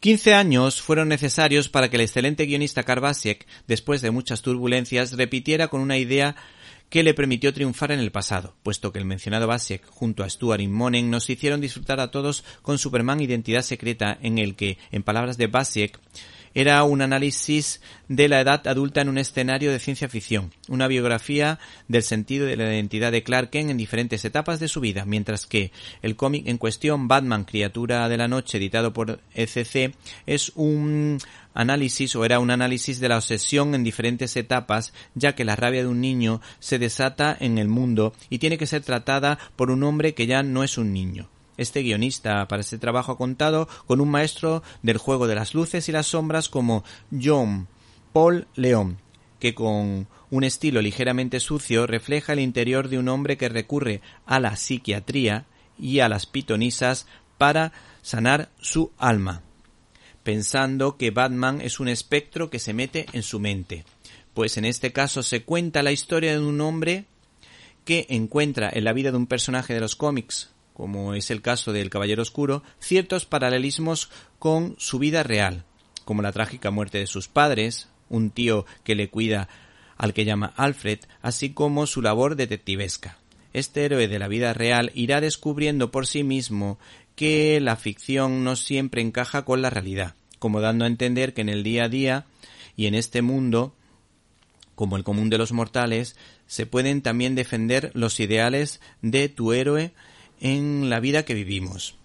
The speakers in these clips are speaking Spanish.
15 años fueron necesarios para que el excelente guionista Karbasiek, después de muchas turbulencias, repitiera con una idea que le permitió triunfar en el pasado, puesto que el mencionado Basiek junto a Stuart y Monen nos hicieron disfrutar a todos con Superman Identidad Secreta, en el que, en palabras de Basiek, era un análisis de la edad adulta en un escenario de ciencia ficción, una biografía del sentido de la identidad de Clark Kent en diferentes etapas de su vida, mientras que el cómic en cuestión, Batman, Criatura de la Noche, editado por ECC, es un análisis o era un análisis de la obsesión en diferentes etapas, ya que la rabia de un niño se desata en el mundo y tiene que ser tratada por un hombre que ya no es un niño. Este guionista para este trabajo ha contado con un maestro del juego de las luces y las sombras como John Paul León, que con un estilo ligeramente sucio refleja el interior de un hombre que recurre a la psiquiatría y a las pitonisas para sanar su alma, pensando que Batman es un espectro que se mete en su mente. Pues en este caso se cuenta la historia de un hombre que encuentra en la vida de un personaje de los cómics como es el caso del Caballero Oscuro, ciertos paralelismos con su vida real, como la trágica muerte de sus padres, un tío que le cuida al que llama Alfred, así como su labor detectivesca. Este héroe de la vida real irá descubriendo por sí mismo que la ficción no siempre encaja con la realidad, como dando a entender que en el día a día y en este mundo, como el común de los mortales, se pueden también defender los ideales de tu héroe en la vida que vivimos.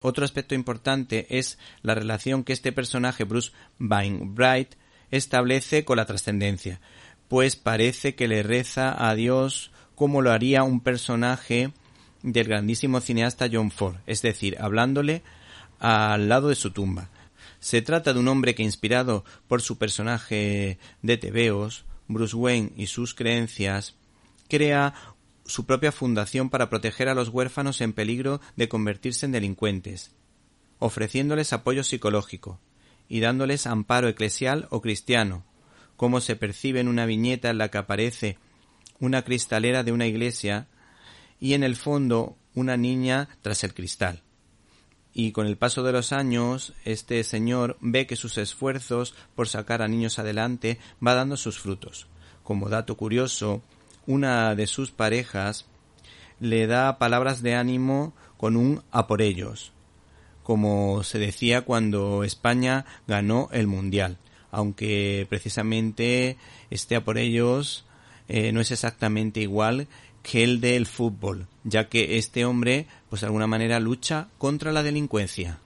Otro aspecto importante es la relación que este personaje Bruce Bright establece con la trascendencia, pues parece que le reza a Dios como lo haría un personaje del grandísimo cineasta John Ford, es decir, hablándole al lado de su tumba. Se trata de un hombre que, inspirado por su personaje de tebeos, Bruce Wayne y sus creencias, crea su propia fundación para proteger a los huérfanos en peligro de convertirse en delincuentes, ofreciéndoles apoyo psicológico y dándoles amparo eclesial o cristiano, como se percibe en una viñeta en la que aparece una cristalera de una iglesia y en el fondo una niña tras el cristal. Y con el paso de los años, este señor ve que sus esfuerzos por sacar a niños adelante va dando sus frutos. Como dato curioso, una de sus parejas le da palabras de ánimo con un a por ellos, como se decía cuando España ganó el Mundial, aunque precisamente este a por ellos eh, no es exactamente igual que el del fútbol, ya que este hombre, pues de alguna manera lucha contra la delincuencia.